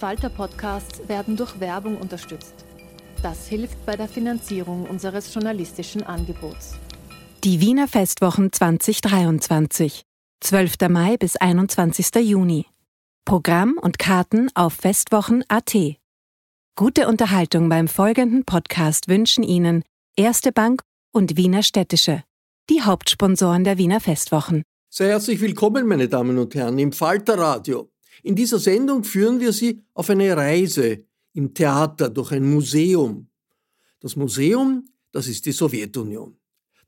Falter-Podcasts werden durch Werbung unterstützt. Das hilft bei der Finanzierung unseres journalistischen Angebots. Die Wiener Festwochen 2023. 12. Mai bis 21. Juni. Programm und Karten auf festwochen.at. Gute Unterhaltung beim folgenden Podcast wünschen Ihnen Erste Bank und Wiener Städtische, die Hauptsponsoren der Wiener Festwochen. Sehr herzlich willkommen, meine Damen und Herren, im Falterradio. In dieser Sendung führen wir Sie auf eine Reise im Theater durch ein Museum. Das Museum, das ist die Sowjetunion.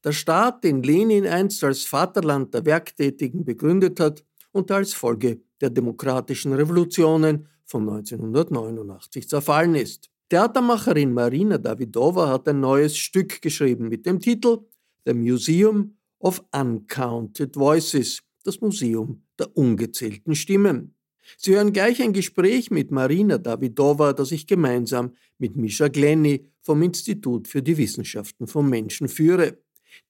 Der Staat, den Lenin einst als Vaterland der Werktätigen begründet hat und als Folge der demokratischen Revolutionen von 1989 zerfallen ist. Theatermacherin Marina Davidova hat ein neues Stück geschrieben mit dem Titel The Museum of Uncounted Voices, das Museum der ungezählten Stimmen. Sie hören gleich ein Gespräch mit Marina Davidova, das ich gemeinsam mit Misha Glenny vom Institut für die Wissenschaften vom Menschen führe.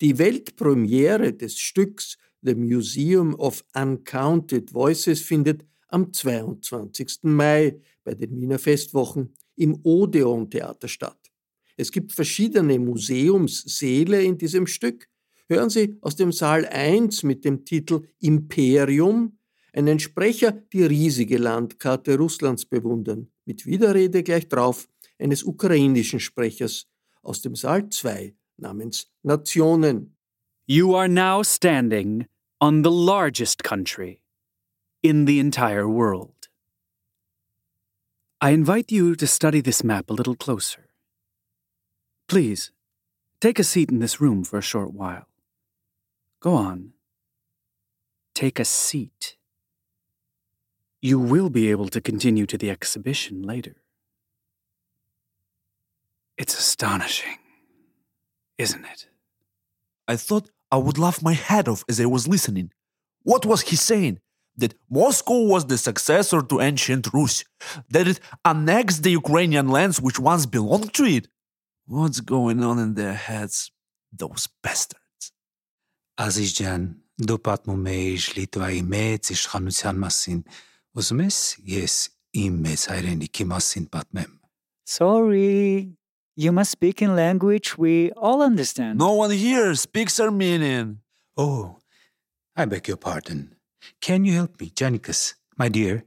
Die Weltpremiere des Stücks The Museum of Uncounted Voices findet am 22. Mai bei den Wiener Festwochen im Odeon Theater statt. Es gibt verschiedene Museumssäle in diesem Stück. Hören Sie aus dem Saal 1 mit dem Titel Imperium einen Sprecher die riesige Landkarte Russlands bewundern, mit Widerrede gleich drauf eines ukrainischen Sprechers aus dem Saal 2 namens Nationen. You are now standing on the largest country in the entire world. I invite you to study this map a little closer. Please, take a seat in this room for a short while. Go on. Take a seat. You will be able to continue to the exhibition later. It's astonishing, isn't it? I thought I would laugh my head off as I was listening. What was he saying? That Moscow was the successor to ancient Rus, that it annexed the Ukrainian lands which once belonged to it? What's going on in their heads, those bastards? Azizjan, do pat mu meish ish masin. Ուզում ես ես իմ մեծ հայրենիքի մասին պատմեմ։ Sorry. You must speak in language we all understand. No one here speaks Armenian. Oh, I beg your pardon. Can you help me, Janikas, my dear?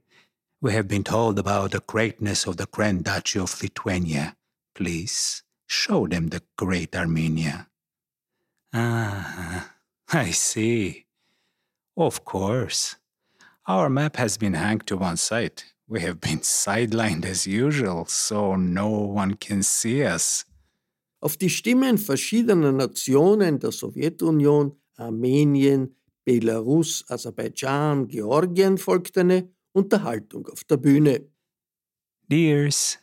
We have been told about the greatness of the Grand Duchy of Lithuania. Please show them the great Armenia. Ah, I see. Of course. Our map has been hanged to one side. We have been sidelined as usual, so no one can see us. Auf die Stimmen verschiedener Nationen der Sowjetunion, Armenien, Belarus, Aserbaidschan, Georgien folgte eine Unterhaltung auf der Bühne. Dears,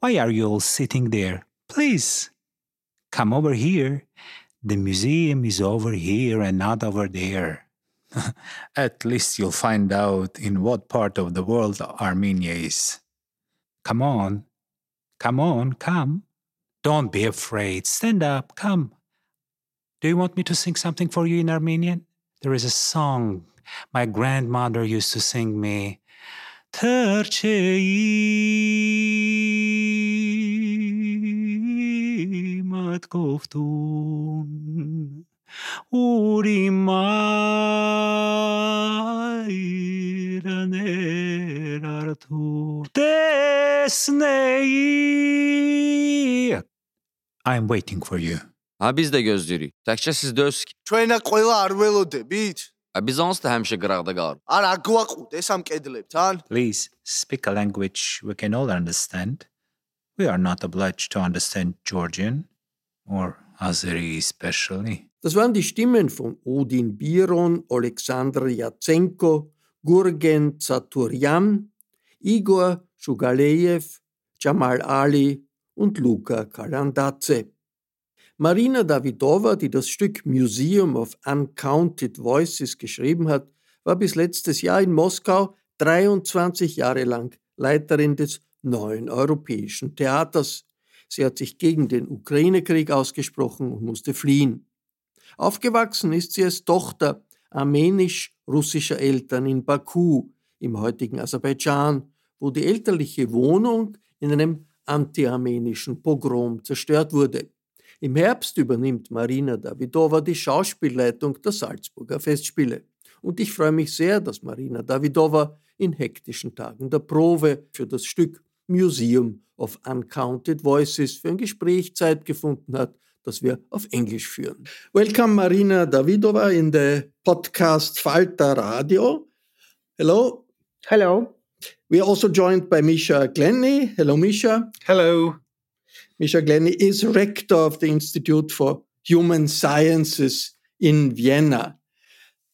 why are you all sitting there? Please, come over here. The museum is over here and not over there. At least you'll find out in what part of the world Armenia is. Come on. Come on, come. Don't be afraid. Stand up, come. Do you want me to sing something for you in Armenian? There is a song my grandmother used to sing me. I'm waiting for you. Ha biz də gözləyirik. Təkcə sizdə öz ჩვენა ყველა არ ველოდებით? Ha biz onsuz da həmişə qıraqda qalır. არა გვაყუდეს ამ კედლებთან? Please speak a language we can all understand. We are not obliged to understand Georgian or Azeri especially. Das waren die Stimmen von Odin Biron, Alexander Yatsenko, Gurgen Zaturian, Igor Shugalejew, Jamal Ali und Luca Kalandadze. Marina Davidova, die das Stück Museum of Uncounted Voices geschrieben hat, war bis letztes Jahr in Moskau 23 Jahre lang Leiterin des neuen europäischen Theaters. Sie hat sich gegen den Ukraine-Krieg ausgesprochen und musste fliehen. Aufgewachsen ist sie als Tochter armenisch-russischer Eltern in Baku im heutigen Aserbaidschan, wo die elterliche Wohnung in einem anti-armenischen Pogrom zerstört wurde. Im Herbst übernimmt Marina Davidova die Schauspielleitung der Salzburger Festspiele. Und ich freue mich sehr, dass Marina Davidova in hektischen Tagen der Probe für das Stück Museum of Uncounted Voices für ein Gespräch Zeit gefunden hat, das wir auf Englisch führen. Welcome Marina Davydova in the podcast Falter Radio. Hello. Hello. We are also joined by Misha Glenny. Hello, Misha. Hello. Misha Glenny is rector of the Institute for Human Sciences in Vienna.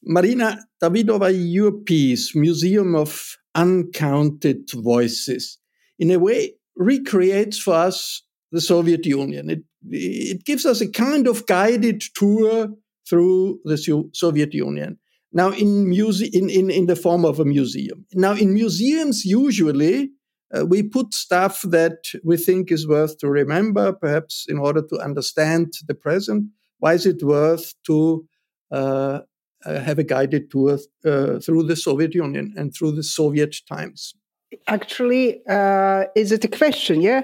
Marina Davydova, your piece, Museum of Uncounted Voices, in a way recreates for us the Soviet Union. It, it gives us a kind of guided tour through the Soviet Union. Now, in, muse- in, in, in the form of a museum. Now, in museums, usually uh, we put stuff that we think is worth to remember, perhaps in order to understand the present. Why is it worth to uh, uh, have a guided tour uh, through the Soviet Union and through the Soviet times? Actually, uh, is it a question? Yeah.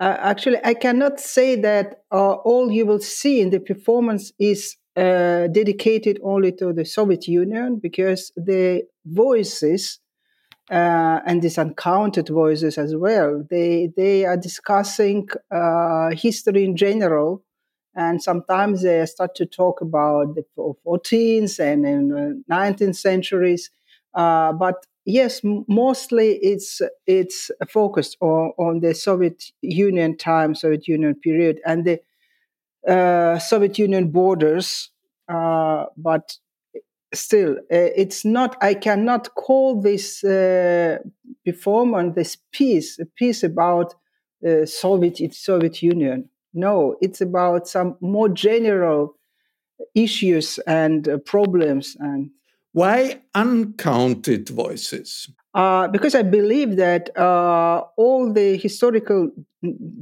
Uh, actually, I cannot say that all you will see in the performance is dedicated only to the Soviet Union because the voices uh, and these uncounted voices as well. They they are discussing uh, history in general, and sometimes they start to talk about the 14th and, and 19th centuries. Uh, but yes, mostly it's it's focused on, on the Soviet Union time, Soviet Union period, and the uh, Soviet Union borders. Uh, but still, uh, it's not. I cannot call this uh, performance, this piece, a piece about the Soviet Soviet Union. No, it's about some more general issues and uh, problems and why uncounted voices? Uh, because I believe that uh, all the historical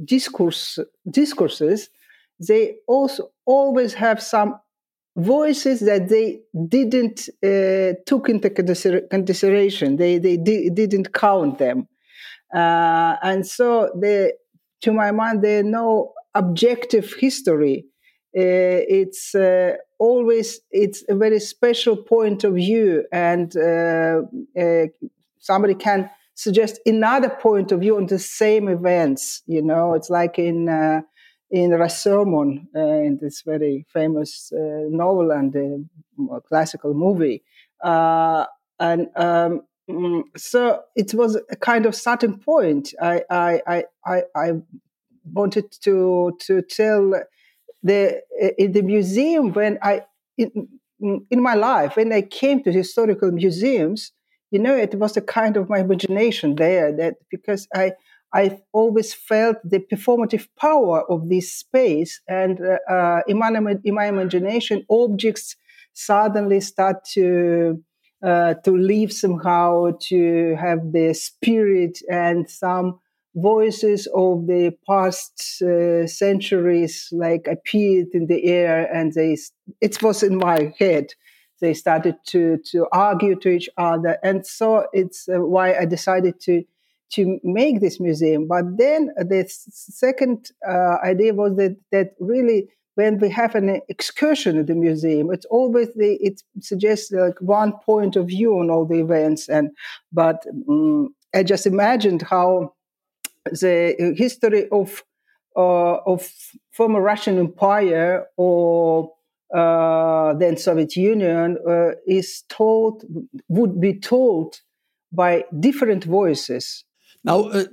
discourse discourses they also always have some voices that they didn't uh, took into consideration. They they di- didn't count them, uh, and so they, to my mind, there no objective history. Uh, it's uh, always it's a very special point of view, and uh, uh, somebody can suggest another point of view on the same events. You know, it's like in in Rashomon, uh, in this very famous uh, novel and uh, classical movie. and um, mm, so it was a kind of starting point. I, I, I, I wanted to to tell the in the museum when I in, in my life when I came to historical museums, you know, it was a kind of my imagination there that because I I've always felt the performative power of this space, and uh, uh in, my, in my imagination, objects suddenly start to uh, to live somehow, to have the spirit and some voices of the past uh, centuries like appeared in the air, and they it was in my head. They started to to argue to each other, and so it's uh, why I decided to to make this museum. But then the second uh, idea was that, that really when we have an excursion at the museum, it's always the, it suggests like one point of view on all the events. And but um, I just imagined how the history of uh, of former Russian Empire or uh, then Soviet Union uh, is told would be told by different voices. Now, uh,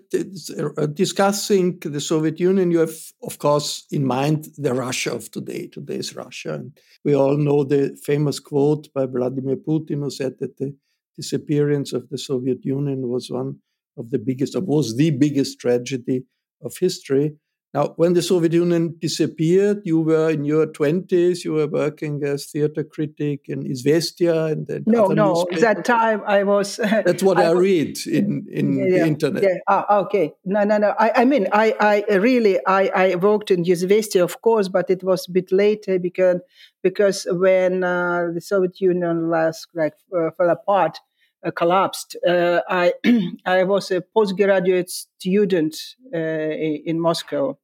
uh, discussing the Soviet Union, you have, of course, in mind the Russia of today, today's Russia. And we all know the famous quote by Vladimir Putin, who said that the disappearance of the Soviet Union was one of the biggest, or was the biggest tragedy of history. Now, when the Soviet Union disappeared, you were in your 20s, you were working as theater critic in Izvestia and then. No, no, that time I was. That's what I, I read in, in yeah, the internet. Yeah, ah, okay. No, no, no. I, I mean, I, I really, I, I worked in Izvestia, of course, but it was a bit later because, because when uh, the Soviet Union last, like, uh, fell apart, collapsed. Uh, I I was a postgraduate student uh, in Moscow,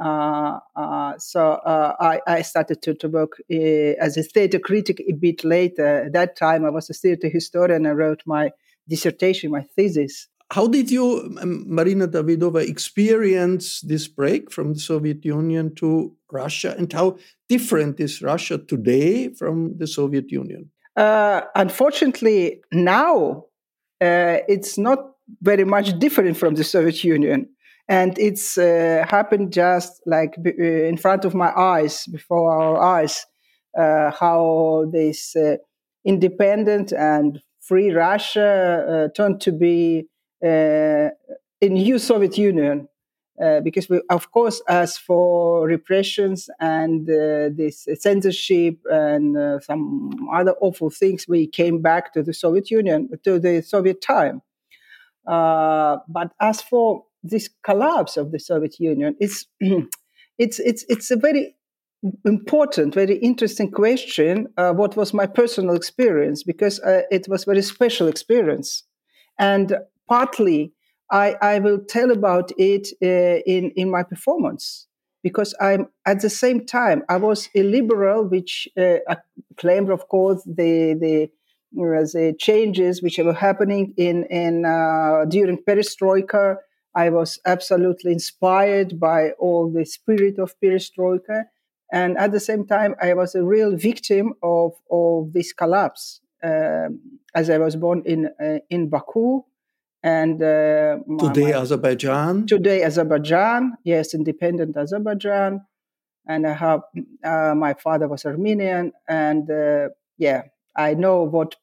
uh, uh, so uh, I, I, started to, to work as a theater critic a bit later. At that time, I was a theater historian. I wrote my dissertation, my thesis. How did you, Marina Davydova, experience this break from the Soviet Union to Russia, and how different is Russia today from the Soviet Union? Uh, unfortunately, now uh, it's not very much different from the Soviet Union. And it's uh, happened just like uh, in front of my eyes before our eyes uh, how this uh, independent and free russia turned to be a new soviet union because we of course as for repressions and this censorship and some other awful things we came back to the soviet union to the soviet time but as for this collapse of the Soviet Union, it's it's it's it's a very important, very interesting question. Uh, what was my personal experience? Because uh, it was very special experience, and partly I, I will tell about it uh, in in my performance because I'm at the same time I was a liberal, which uh, claimed, of course, the the the changes which were happening in in uh, during perestroika I was absolutely inspired by all the spirit of perestroika. And at the same time, I was a real victim of, of this collapse. Um, as I was born in uh, in Baku, and uh, today my, Azerbaijan. Today Azerbaijan, yes, independent Azerbaijan, and I have uh, my father was Armenian, and uh, yeah, I know what.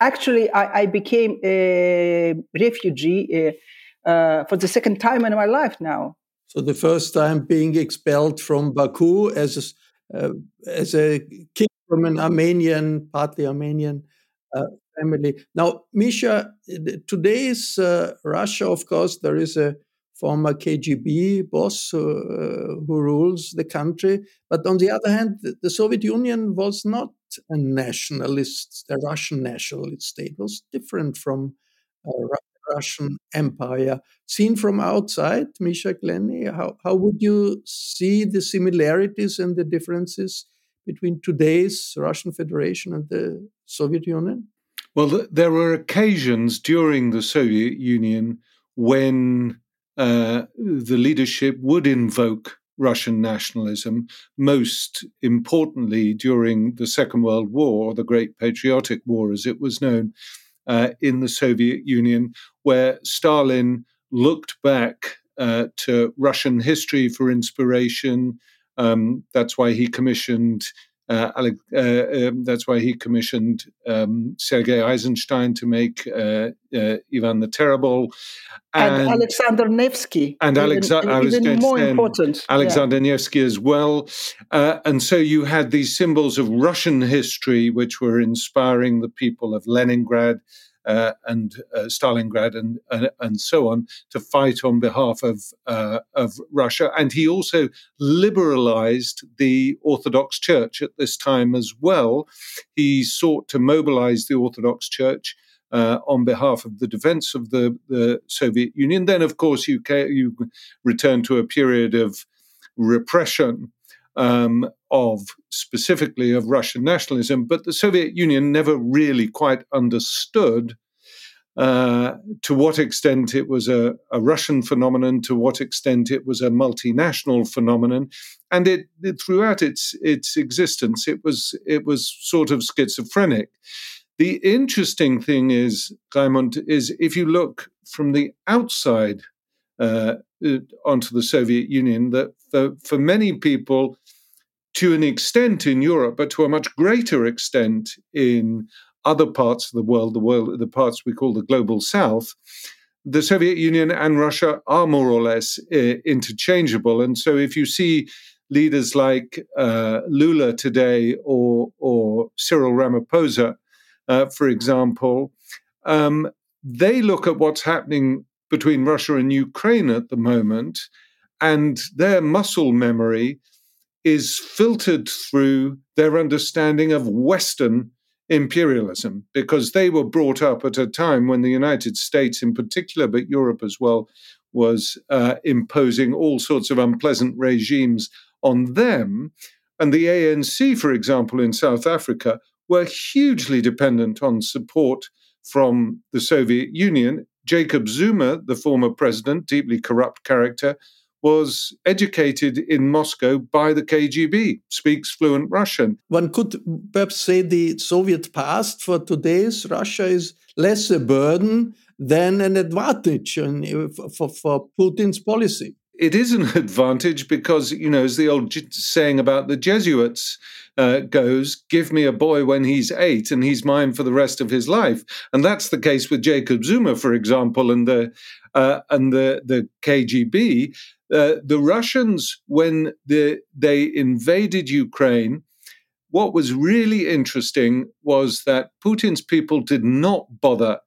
Actually, I, I became a refugee uh, for the second time in my life now. So the first time being expelled from Baku as a, uh, as a kid from an Armenian, partly Armenian uh, family. Now, Misha, today's uh, Russia, of course, there is a former KGB boss uh, who rules the country. But on the other hand, the Soviet Union was not a nationalist, a Russian nationalist state. It was different from uh, Russian Empire. Seen from outside, Misha Glenny, how, how would you see the similarities and the differences between today's Russian Federation and the Soviet Union? Well, there were occasions during the Soviet Union when uh, the leadership would invoke Russian nationalism, most importantly during the Second World War, the Great Patriotic War, as it was known uh, in the Soviet Union, where Stalin looked back uh, to Russian history for inspiration. Um, that's why he commissioned. Uh, uh um, that's why he commissioned um, Sergei Eisenstein to make uh, uh, Ivan the Terrible, and, and Alexander Nevsky, and Alexander. I was even more important, Alexander yeah. Nevsky as well. and so you had these symbols of Russian history, which were inspiring the people of Leningrad, uh, and uh, Stalingrad and, and, and so on to fight on behalf of uh, of Russia. And he also liberalized the Orthodox Church at this time as well. He sought to mobilize the Orthodox Church. Uh, on behalf of the defense of the, the Soviet Union. Then, of course, you, you return to a period of repression um, of specifically of Russian nationalism, but the Soviet Union never really quite understood uh, to what extent it was a, a, Russian phenomenon, to what extent it was a multinational phenomenon, and it, it, throughout its its existence, it was it was sort of schizophrenic. The interesting thing is, Raimund, is if you look from the outside uh, onto the Soviet Union, that for, for many people, to an extent in Europe, but to a much greater extent in other parts of the world, the world, the parts we call the global south, the Soviet Union and Russia are more or less uh, interchangeable. And so if you see leaders like uh, Lula today or, or Cyril Ramaphosa, uh, for example, um, they look at what's happening between Russia and Ukraine at the moment, and their muscle memory is filtered through their understanding of Western imperialism because they were brought up at a time when the United States, in particular, but Europe as well, was uh, imposing all sorts of unpleasant regimes on them. And the ANC, for example, in South Africa, were hugely dependent on support from the Soviet Union. Jacob Zuma, the former president, deeply corrupt character, was educated in Moscow by the KGB, speaks fluent Russian. One could perhaps say the Soviet past for today's Russia is less a burden than an advantage for, for Putin's policy. It is an advantage because, you know, as the old saying about the Jesuits uh, goes, give me a boy when he's eight and he's mine for the rest of his life. And that's the case with Jacob Zuma, for example, and the, uh, and the, the KGB. Uh, the Russians, when the, they invaded Ukraine, what was really interesting was that Putin's people did not bother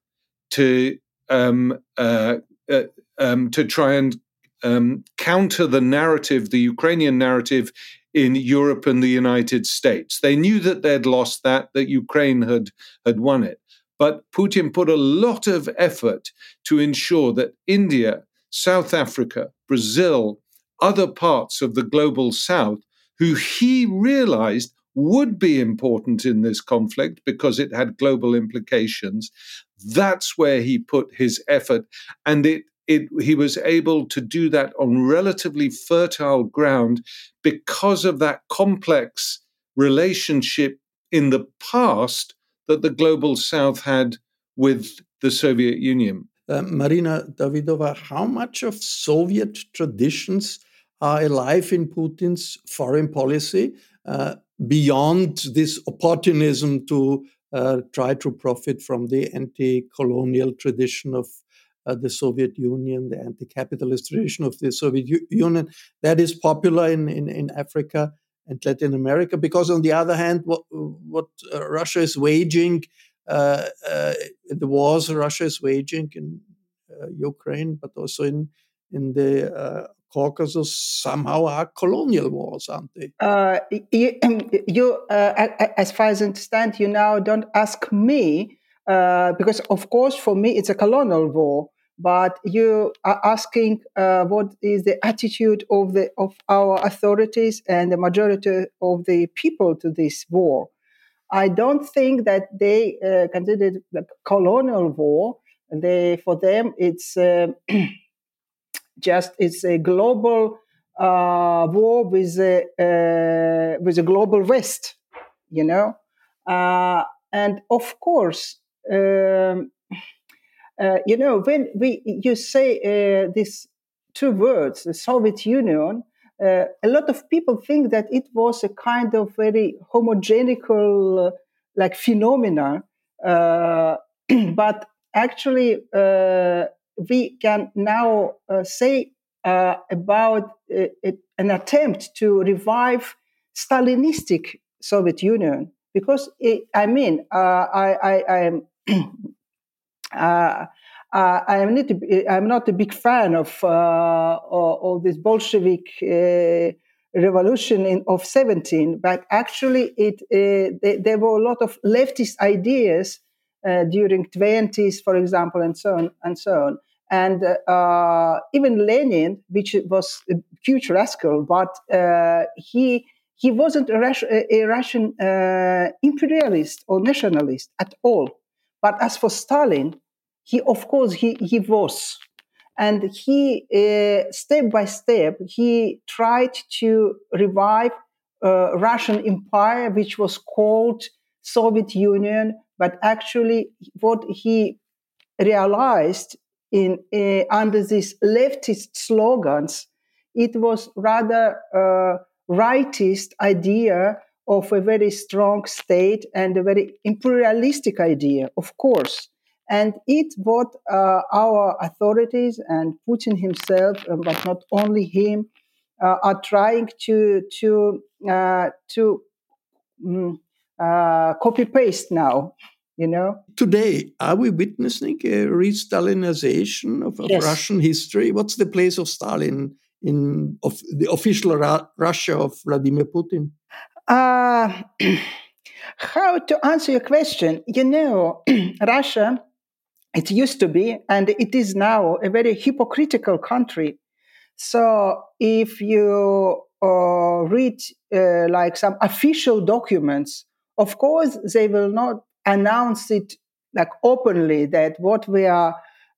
to um, uh, uh, um, to try and um, counter the narrative, the Ukrainian narrative in Europe and the United States. They knew that they'd lost that, that Ukraine had had won it. But Putin put a lot of effort to ensure that India, South Africa, Brazil, other parts of the global south, who he realized would be important in this conflict because it had global implications. That's where he put his effort. And it, it, he was able to do that on relatively fertile ground because of that complex relationship in the past that the global south had with the Soviet Union. Uh, Marina Davydova, how much of Soviet traditions are alive in Putin's foreign policy uh, beyond this opportunism to uh, try to profit from the anti colonial tradition of the Soviet Union, the anti capitalist tradition of the Soviet U- Union. That is popular in, in, in, Africa and Latin America, because on the other hand, what, what uh, Russia is waging, uh, uh, the wars Russia is waging in Ukraine, but also in, in the Caucasus somehow are colonial wars, aren't they? Uh, you, you uh, as far as I understand, you now don't ask me uh, because, of course, for me it's a colonial war. But you are asking uh, what is the attitude of the of our authorities and the majority of the people to this war. I don't think that they uh, consider it a colonial war. They, for them, it's uh, just it's a global uh, war with a uh, with a global West, you know, and of course, um, uh, you know, when we you say uh, these two words, the Soviet Union. Uh, a lot of people think that it was a kind of very homogenical, like phenomena, but actually we can now uh, say uh, about uh, an attempt to revive Stalinistic Soviet Union because it, I mean uh, I, I, I am. Uh, uh, I am not. A, I'm not a big fan of all this Bolshevik revolution in, of 17, but actually, it they, there were a lot of leftist ideas uh, during 20s, for example, and so on and so on. And uh, even Lenin, which was a huge rascal, but uh, he he wasn't a, Rus- a Russian uh, imperialist or nationalist at all. But as for Stalin, he of course he, he was. And he uh, step by step he tried to revive uh, russian empire which was called soviet union. But actually what he realized in uh, under these leftist slogans it was rather a rightist idea of a very strong state and a very imperialistic idea of course and it's what uh, our authorities and Putin himself, uh, but not only him, uh, are trying to to uh, to um, copy paste now. You know. Today, are we witnessing a re-Stalinization of, of yes. Russian history? What's the place of Stalin in of the official Ra- Russia of Vladimir Putin? Uh, how to answer your question? You know, Russia it used to be, and it is now a very hypocritical country. So if you uh, read uh, like some official documents, of course they will not announce it like openly that what we are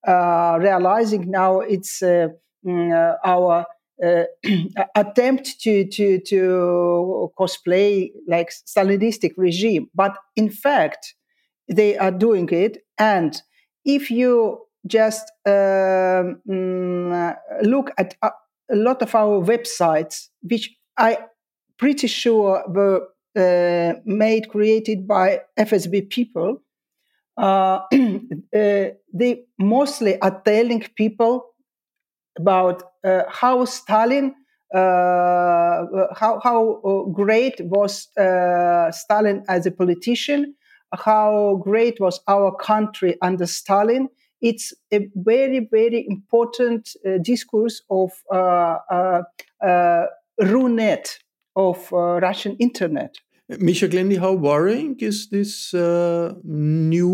uh, realizing now it's uh, mm, uh, our uh, attempt to, to to cosplay like Stalinistic regime, but in fact they are doing it. And if you just um, mm, look at a, a, lot of our websites, which I pretty sure were uh, made created by FSB people, uh, uh, they mostly are telling people about uh, how Stalin, uh, how how great was uh, Stalin as a politician, how great was our country under Stalin. It's a very, very important uh, discourse of uh, uh, uh RuNet, of uh, Russian internet. Misha Glenny, how worrying is this uh, new,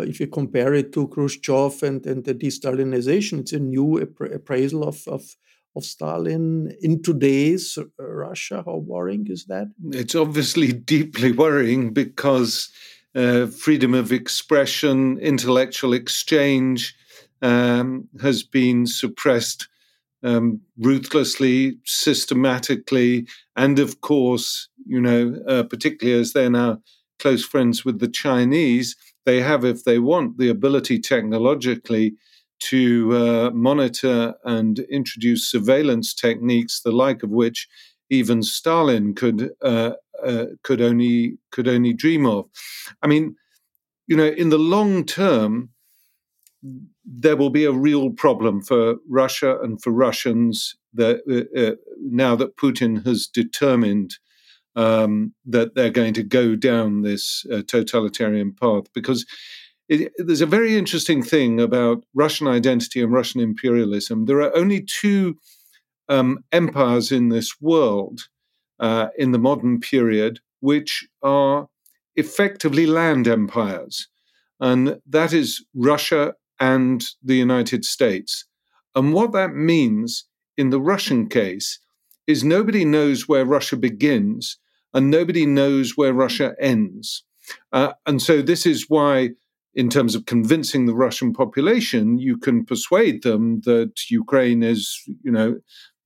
if you compare it to Khrushchev and, and the de-Stalinization, it's a new appraisal of, of of Stalin in today's Russia? How worrying is that? It's obviously deeply worrying because uh, freedom of expression, intellectual exchange um, has been suppressed um, ruthlessly, systematically, and of course, you know, uh, particularly as they're now close friends with the Chinese, they have, if they want, the ability technologically to uh, monitor and introduce surveillance techniques, the like of which even Stalin could uh, uh, could only could only dream of. I mean, you know, in the long term, there will be a real problem for Russia and for Russians that uh, uh, now that Putin has determined um, that they're going to go down this uh, totalitarian path because it, there's a very interesting thing about Russian identity and Russian imperialism. There are only two um, empires in this world uh, in the modern period which are effectively land empires, and that is Russia and the United States. And what that means in the Russian case is nobody knows where Russia begins and nobody knows where Russia ends. Uh, and so this is why in terms of convincing the Russian population, you can persuade them that Ukraine is, you know,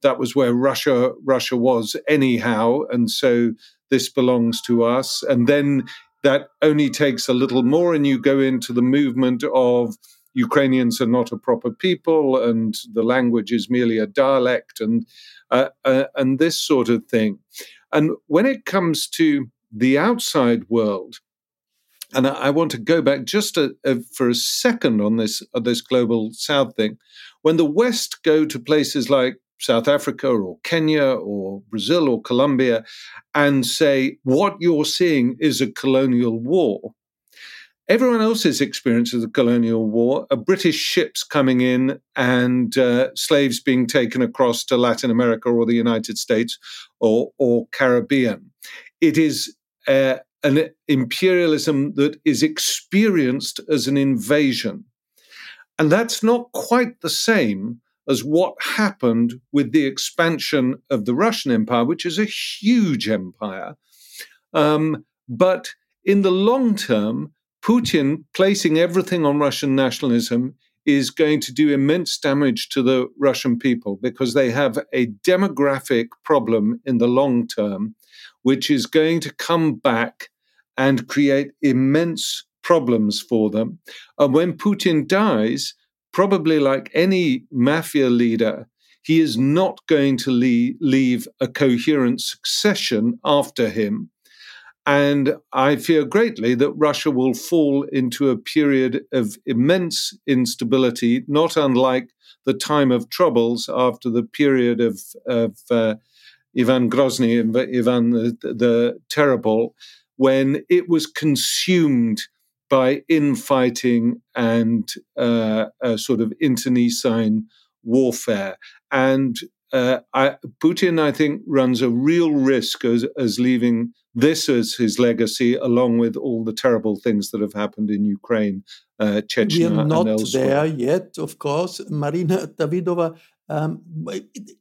that was where Russia Russia was anyhow, and so this belongs to us. And then that only takes a little more, and you go into the movement of Ukrainians are not a proper people, and the language is merely a dialect, and uh, uh, and this sort of thing. And when it comes to the outside world, and I, I want to go back just a, a, for a second on this on this global South thing. When the West go to places like South Africa or Kenya or Brazil or Colombia and say what you're seeing is a colonial war. Everyone else's experience of the colonial war are British ships coming in and uh, slaves being taken across to Latin America or the United States or, or Caribbean. It is uh, an imperialism that is experienced as an invasion. And that's not quite the same as what happened with the expansion of the Russian Empire, which is a huge empire. Um, but in the long term, Putin placing everything on Russian nationalism is going to do immense damage to the Russian people because they have a demographic problem in the long term, which is going to come back and create immense problems for them. And when Putin dies, probably like any mafia leader, he is not going to leave, a coherent succession after him. And I fear greatly that Russia will fall into a period of immense instability, not unlike the time of troubles after the period of, of uh, Ivan Grozny, Ivan the, the Terrible, when it was consumed by infighting and uh, a sort of internecine warfare. And uh, I, Putin, I think, runs a real risk as, as leaving this is his legacy, along with all the terrible things that have happened in Ukraine, uh, Chechnya, We are not there yet, of course. Marina Davydova, um,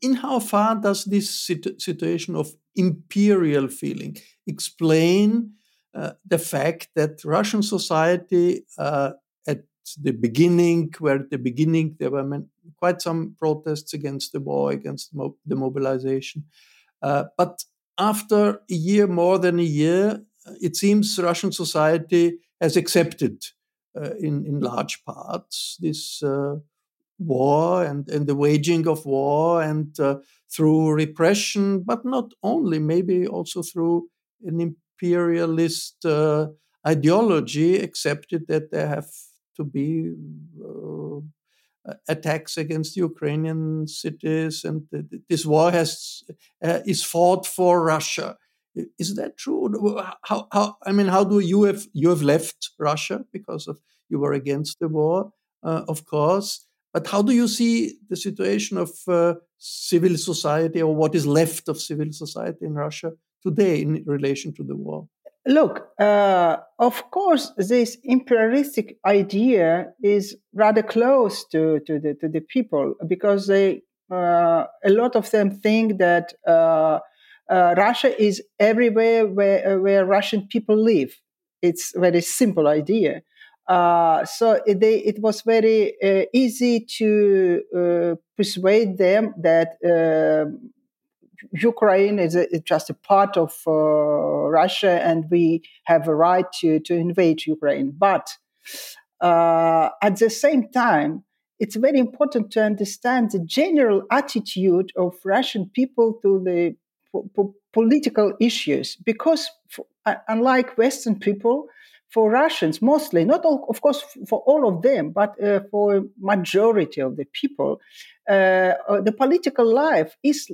in how far does this sit- situation of imperial feeling explain uh, the fact that Russian society uh, at the beginning, where at the beginning there were quite some protests against the war, against the mobilization, uh, but after a year, more than a year, it seems Russian society has accepted uh, in, in large parts this uh, war and, and the waging of war and uh, through repression, but not only, maybe also through an imperialist uh, ideology, accepted that there have to be uh, uh, attacks against Ukrainian cities, and this war has uh, is fought for Russia. Is that true? How, how I mean, how do you have you have left Russia because of you were against the war, uh, of course. But how do you see the situation of uh, civil society, or what is left of civil society in Russia today in relation to the war? Look, uh, of course, this imperialistic idea is rather close to, to, the, to the people because they, uh, a lot of them think that uh, uh Russia is everywhere where, uh, where Russian people live. It's a very simple idea. Uh, so it, they, it was very easy to persuade them that Ukraine is, a, is, just a part of uh, Russia, and we have a right to, to invade Ukraine. But uh, at the same time, it's very important to understand the general attitude of Russian people to the po- po- political issues, because for, uh, unlike Western people, for Russians mostly, not all, of course for all of them, but uh, for majority of the people, uh, uh the political life is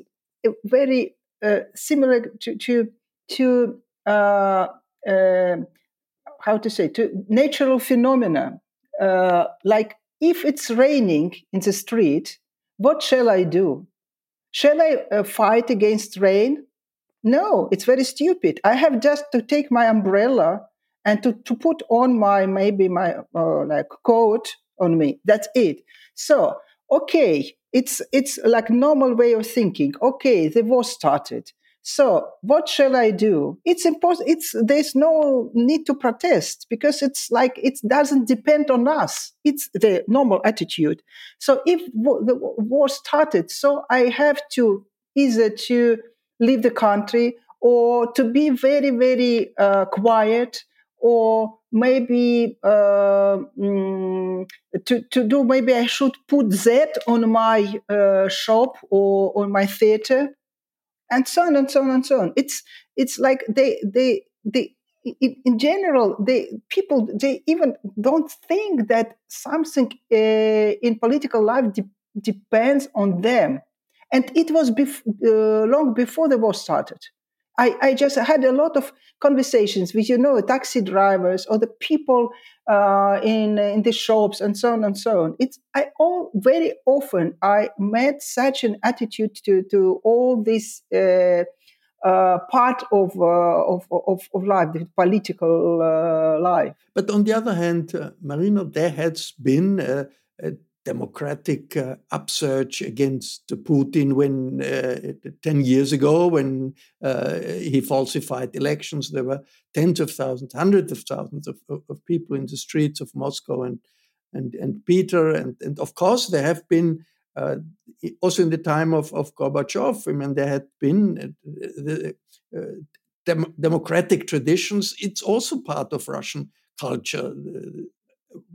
very uh, similar to to, to uh, uh, how to say to natural phenomena. Uh, like if it's raining in the street, what shall I do? Shall I fight against rain? No, it's very stupid. I have just to take my umbrella and to, to put on my maybe my uh, like coat on me. That's it. So okay, it's it's like normal way of thinking. Okay the war started. So what shall i do? It's important it's there's no need to protest because it's like it doesn't depend on us. It's the normal attitude. So if the war started so i have to either to leave the country or to be very very uh, quiet or maybe uh, mm, to, to do maybe i should put that on my uh, shop or on my theater and so on and so on and so on. It's it's like they they they in, general they people they even don't think that something uh, in political life de- depends on them. And it was bef- uh, long before the war started I, I just had a lot of conversations with you know taxi drivers or the people uh, in in the shops and so on and so on. It's I all very often I met such an attitude to to all this. Uh, uh, part of, uh, of, of, of life, the political uh, life. But on the other hand, uh, Marino, there has been a democratic uh, upsurge against Putin when uh, 10 years ago, when uh, he falsified elections, there were tens of thousands, hundreds of thousands of, of, people in the streets of Moscow and, and, and Peter. And, and of course, there have been, uh, also in the time of, of Gorbachev, I mean, there had been uh, the, uh, dem- democratic traditions. It's also part of Russian culture.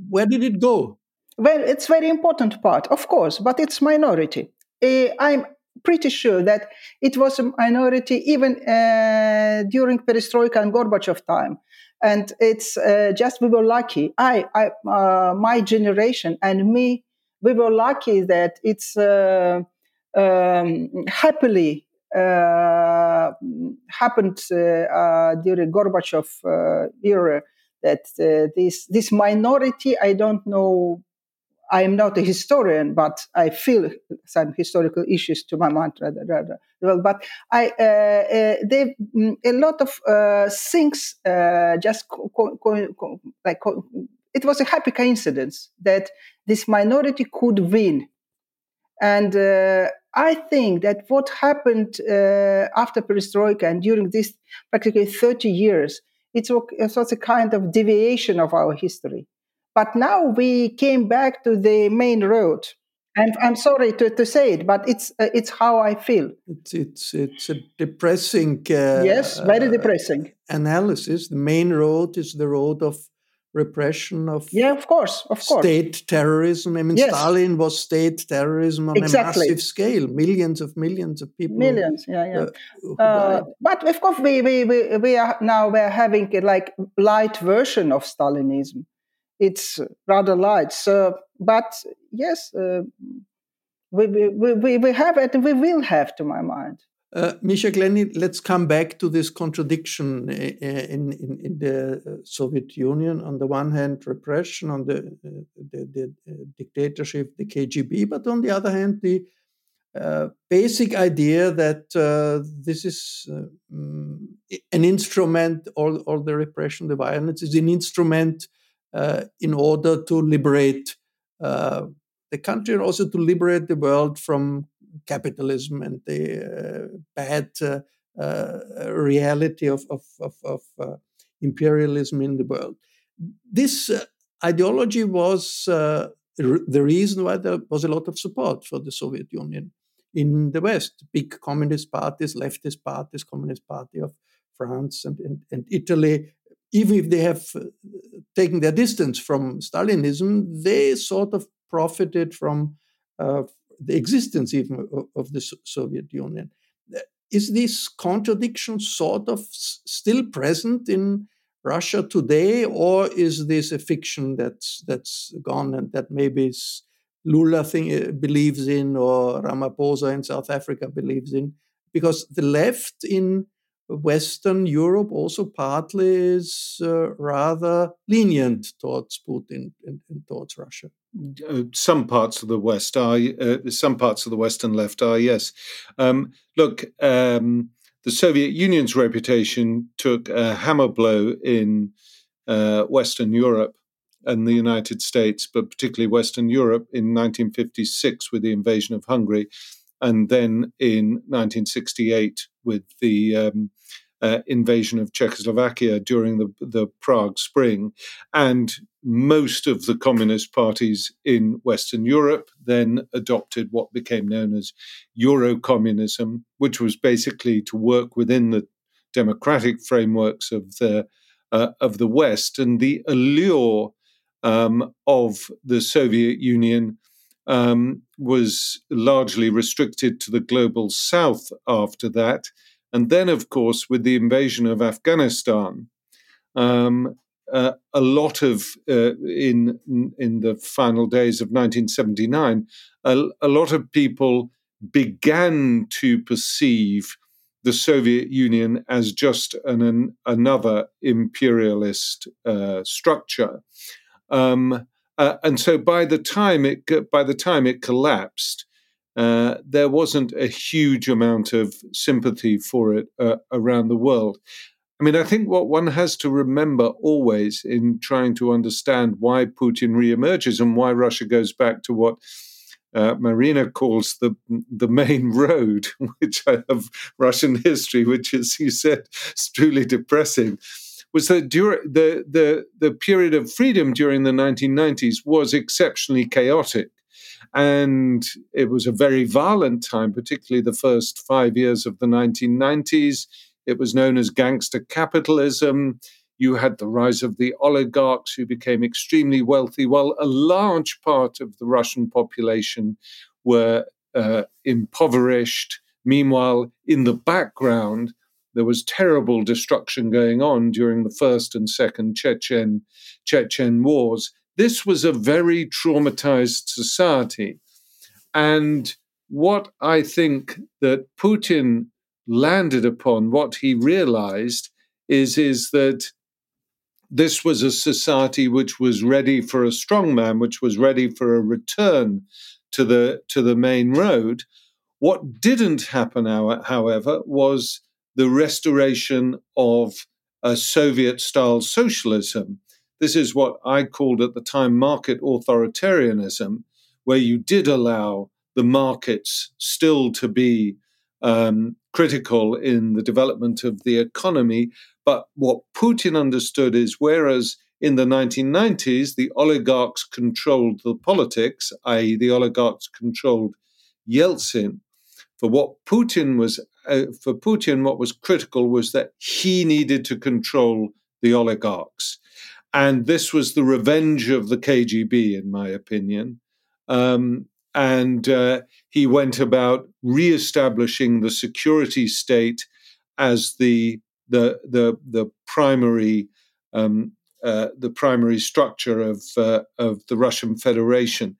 Where did it go? Well, it's very important part, of course, but it's minority. Uh, I'm pretty sure that it was a minority even uh, during Perestroika and Gorbachev time. And it's uh, just we were lucky. I, I uh, my generation and me, we were lucky that it's uh, um, happily uh, happened during Gorbachev era that this this minority. I don't know I am not a historian, but I feel some historical issues to my mind rather, rather well. But I, uh, uh, they, mm, a lot of uh, things uh, just co- co- co- like it was a happy coincidence that this minority could win, and uh, I think that what happened uh, after Perestroika and during this practically 30 years, it was a kind of deviation of our history but now we came back to the main road. And I'm sorry to, to say it, but it's uh, it's how I feel. It's it's it's a depressing. Uh, yes, very depressing analysis. The main road is the road of repression of yeah, of course, of course, state terrorism. I mean, yes. Stalin was state terrorism on exactly. a massive scale, millions of millions of people. Millions, yeah, yeah. Uh, uh, but of course, we we we, we are now we're having a like light version of Stalinism it's rather light. So, but yes, uh, we, we, we, we have it and we will have, to my mind. Uh, Misha Glenny, let's come back to this contradiction uh, in, in, in, the Soviet Union. On the one hand, repression, on the, uh, the, the uh, dictatorship, the KGB, but on the other hand, the uh, basic idea that uh, this is um, an instrument, all, all the repression, the violence is an instrument uh, Uh, in order to liberate uh, the country and also to liberate the world from capitalism and the uh, bad uh, uh, reality of, of, of, of imperialism in the world. This ideology was the reason why there was a lot of support for the Soviet Union in the West. Big communist parties, leftist parties, Communist Party of France and, and, and Italy, even if they have uh, taken their distance from Stalinism, they sort of profited from uh, the existence even of, the Soviet Union. Is this contradiction sort of still present in Russia today, or is this a fiction that's that's gone and that maybe Lula thing, uh, believes in, or Ramaphosa in South Africa believes in? Because the left in Western Europe also partly is uh, rather lenient towards Putin and, and towards Russia. Uh, some parts of the West are, uh, some parts of the Western left are, yes. Um, look, um, the Soviet Union's reputation took a hammer blow in uh, Western Europe and the United States, but particularly Western Europe in 1956 with the invasion of Hungary, and then in 1968 with the um, uh, invasion of Czechoslovakia during the, the Prague Spring. And most of the communist parties in Western Europe then adopted what became known as Euro communism, which was basically to work within the democratic frameworks of the uh, of the West. And the allure um, of the Soviet Union um, was largely restricted to the global South after that. And then, of course, with the invasion of Afghanistan, um, uh, a lot of uh, in in the final days of 1979, a, a, lot of people began to perceive the Soviet Union as just an, an another imperialist uh, structure, um, uh, and so by the time it by the time it collapsed, uh, there wasn't a huge amount of sympathy for it uh, around the world. I mean, I think what one has to remember always in trying to understand why Putin reemerges and why Russia goes back to what uh, Marina calls the the main road, which I have Russian history, which, as you said, is truly depressing, was that during the the the period of freedom during the 1990s was exceptionally chaotic. And it was a very violent time, particularly the first five years of the 1990s. It was known as gangster capitalism. You had the rise of the oligarchs who became extremely wealthy, while a large part of the Russian population were uh, impoverished. Meanwhile, in the background, there was terrible destruction going on during the first and second Chechen Chechen wars. This was a very traumatized society. And what I think that Putin landed upon, what he realized, is, is that this was a society which was ready for a strongman, which was ready for a return to the to the main road. What didn't happen, however, was the restoration of a Soviet style socialism. This is what I called at the time market authoritarianism, where you did allow the markets still to be um, critical in the development of the economy. But what Putin understood is whereas in the 1990s the oligarchs controlled the politics, i.e., the oligarchs controlled Yeltsin, for what Putin was uh, for Putin, what was critical was that he needed to control the oligarchs. And this was the revenge of the KGB, in my opinion. Um, and uh, he went about reestablishing the security state as the the the, the primary um, uh, the primary structure of uh, of the Russian Federation.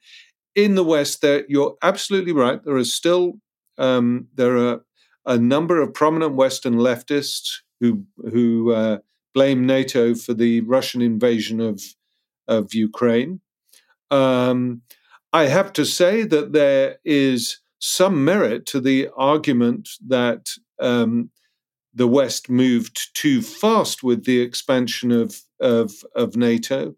In the West, there you're absolutely right. There are still um, there are a number of prominent Western leftists who who uh, blame NATO for the Russian invasion of of Ukraine. Um, I have to say that there is some merit to the argument that um, the West moved too fast with the expansion of of, of NATO,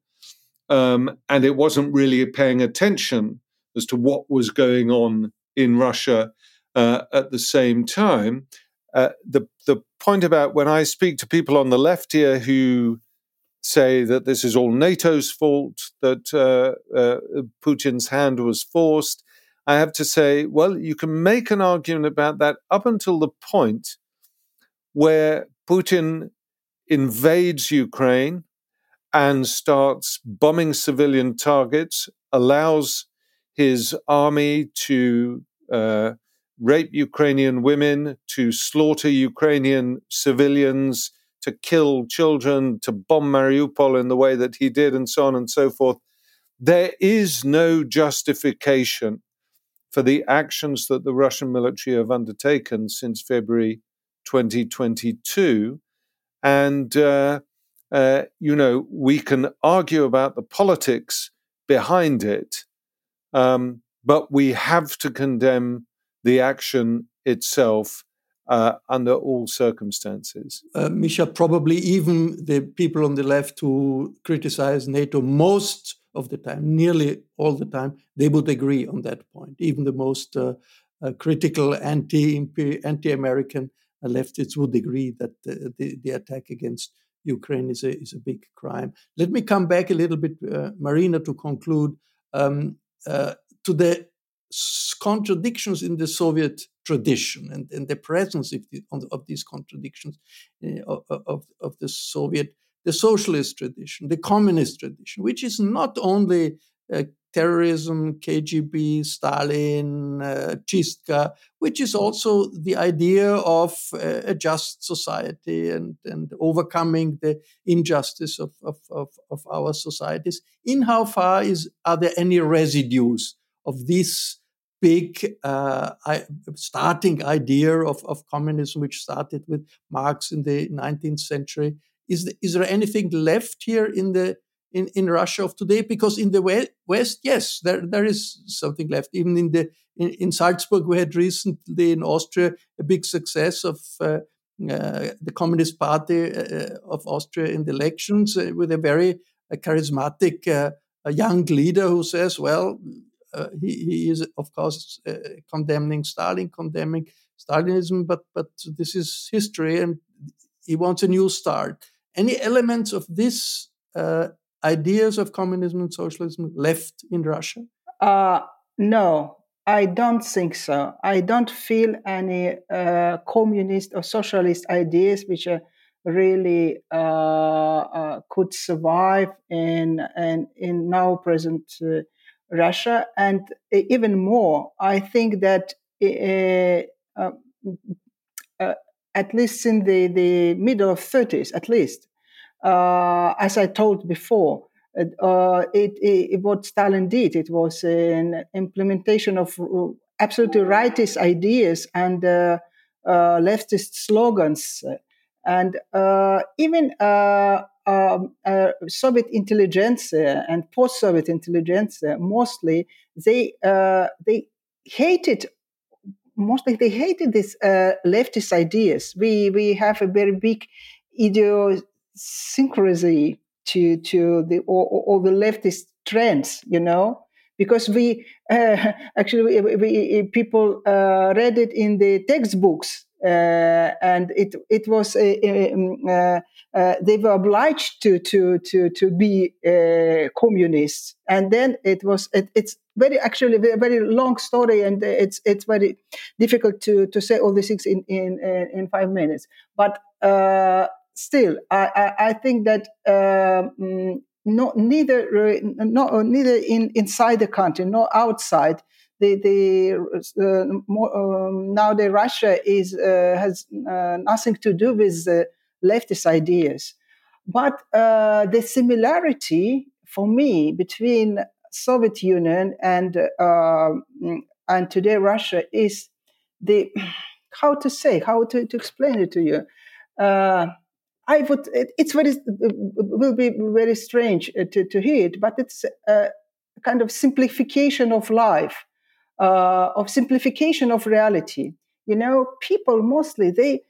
um, and it wasn't really paying attention as to what was going on in Russia uh, at the same time. Uh, the the point about when I speak to people on the left here who say that this is all NATO's fault, that uh, uh, Putin's hand was forced, I have to say, well, you can make an argument about that up until the point where Putin invades Ukraine and starts bombing civilian targets, allows his army to uh, rape Ukrainian women, to slaughter Ukrainian civilians, to kill children, to bomb Mariupol in the way that he did, and so on and so forth. There is no justification for the actions that the Russian military have undertaken since February 2022. And, uh, uh, you know, we can argue about the politics behind it, um, but we have to condemn the action itself uh, under all circumstances. Uh, Misha, probably even the people on the left who criticize NATO most of the time, nearly all the time, they would agree on that point. Even the most uh, uh critical anti anti American leftists would agree that the, the, the, attack against Ukraine is a, is a big crime. Let me come back a little bit, uh, Marina, to conclude um, uh, to the contradictions in the Soviet tradition and, and the presence of, the, of these contradictions uh, of, of the Soviet, the socialist tradition, the communist tradition, which is not only uh, terrorism, KGB, Stalin, uh, Chistka, which is also the idea of uh, a just society and, and overcoming the injustice of, of, of, of our societies. In how far is are there any residues of this big uh, starting idea of, of communism, which started with Marx in the 19th century. Is, the, is there anything left here in the in, in Russia of today? Because in the West, yes, there, there is something left. Even in the in, in Salzburg, we had recently in Austria a big success of uh, the Communist Party of Austria in the elections with a very charismatic young leader who says, well, uh, he, he, is, of course, uh, condemning Stalin, condemning Stalinism, but but this is history, and he wants a new start. Any elements of this uh, ideas of communism and socialism left in Russia? Uh, no, I don't think so. I don't feel any uh, communist or socialist ideas which really uh, uh, could survive in, in, in now present uh, Russia. And even more, I think that uh, uh, at least in the, the middle of 30s, at least, uh, as I told before, uh, it, it, what Stalin did, it was an implementation of absolutely rightist ideas and uh, uh, leftist slogans. And even um, Soviet intelligence and post-Soviet intelligence, mostly, they, they hated mostly they hated these uh, leftist ideas. We we have a very big idiosyncrasy to to the all, the leftist trends, you know, because we uh, actually we, we, people uh, read it in the textbooks uh, and it it was um, uh, uh, they were obliged to to to to be communists, and then it was it, it's very actually a very long story, and it's it's very difficult to to say all these things in in in five minutes. But still, I, I, I think that. Um, neither, no, neither in inside the country nor outside the the more, um, now the Russia is uh, has uh, nothing to do with leftist ideas, but uh, the similarity for me between Soviet Union and um, and today Russia is the how to say how to, to explain it to you. I would. It, it's very will be very strange to, to hear it, but it's a kind of simplification of life uh, of simplification of reality. You know, people mostly they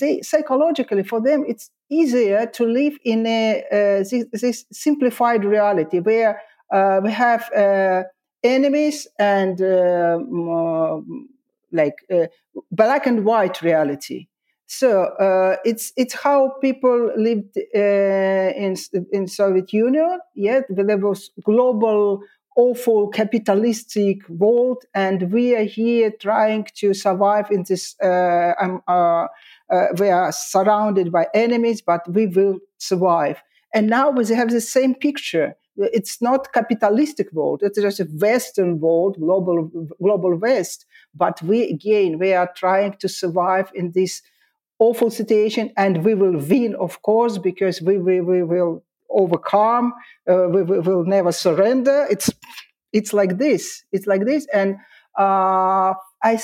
they psychologically for them it's easier to live in a uh, this, this, simplified reality where uh, we have uh, enemies and um, like uh, black and white reality. So uh, it's it's how people lived in in Soviet Union. Yeah, there was global awful capitalistic world, and we are here trying to survive in this. Uh, um, uh, uh, we are surrounded by enemies, but we will survive. And now we have the same picture. It's not capitalistic world; it's just a Western world, global global West. But we again, we are trying to survive in this awful situation, and we will win, of course, because we, we, we will overcome. Uh, we, we, will never surrender. It's it's like this. It's like this, and uh, I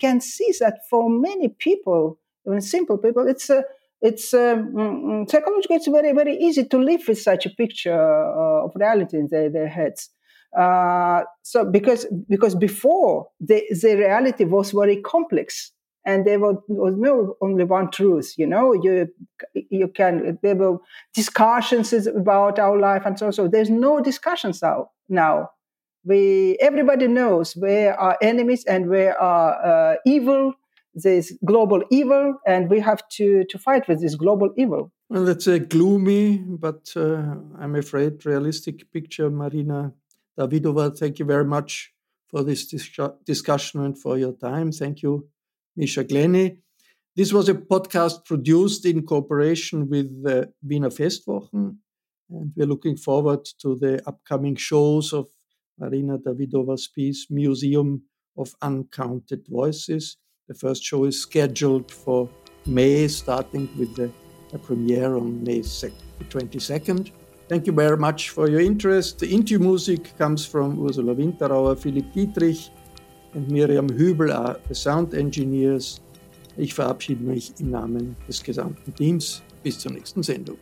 can see that for many people, even simple people, it's a it's um, mm, mm, psychologically it's very very easy to live with such a picture uh, of reality in their, their heads. Uh, so because because before the the reality was very complex and there was, was no only one truth you know? You you can there were discussions about our life and so on. so. There's no discussions now now. We everybody knows where are enemies and where are uh, evil this global evil and we have to to fight with this global evil. Well that's a gloomy but uh, i'm afraid realistic picture marina Davydova. Thank you very much for this dis- discussion and for your time. Thank you Misha Glenny. This was a podcast produced in cooperation with the Wiener Festwochen, and we're looking forward to the upcoming shows of Marina Davydova's piece, Museum of Uncounted Voices. The first show is scheduled for May, starting with the, premiere on May 22nd. Thank you very much for your interest. The Into Music comes from Ursula Winterauer, Philipp Dietrich, und Miriam Hübel, Sound Engineers. Ich verabschiede mich im Namen des gesamten Teams. Bis zur nächsten Sendung.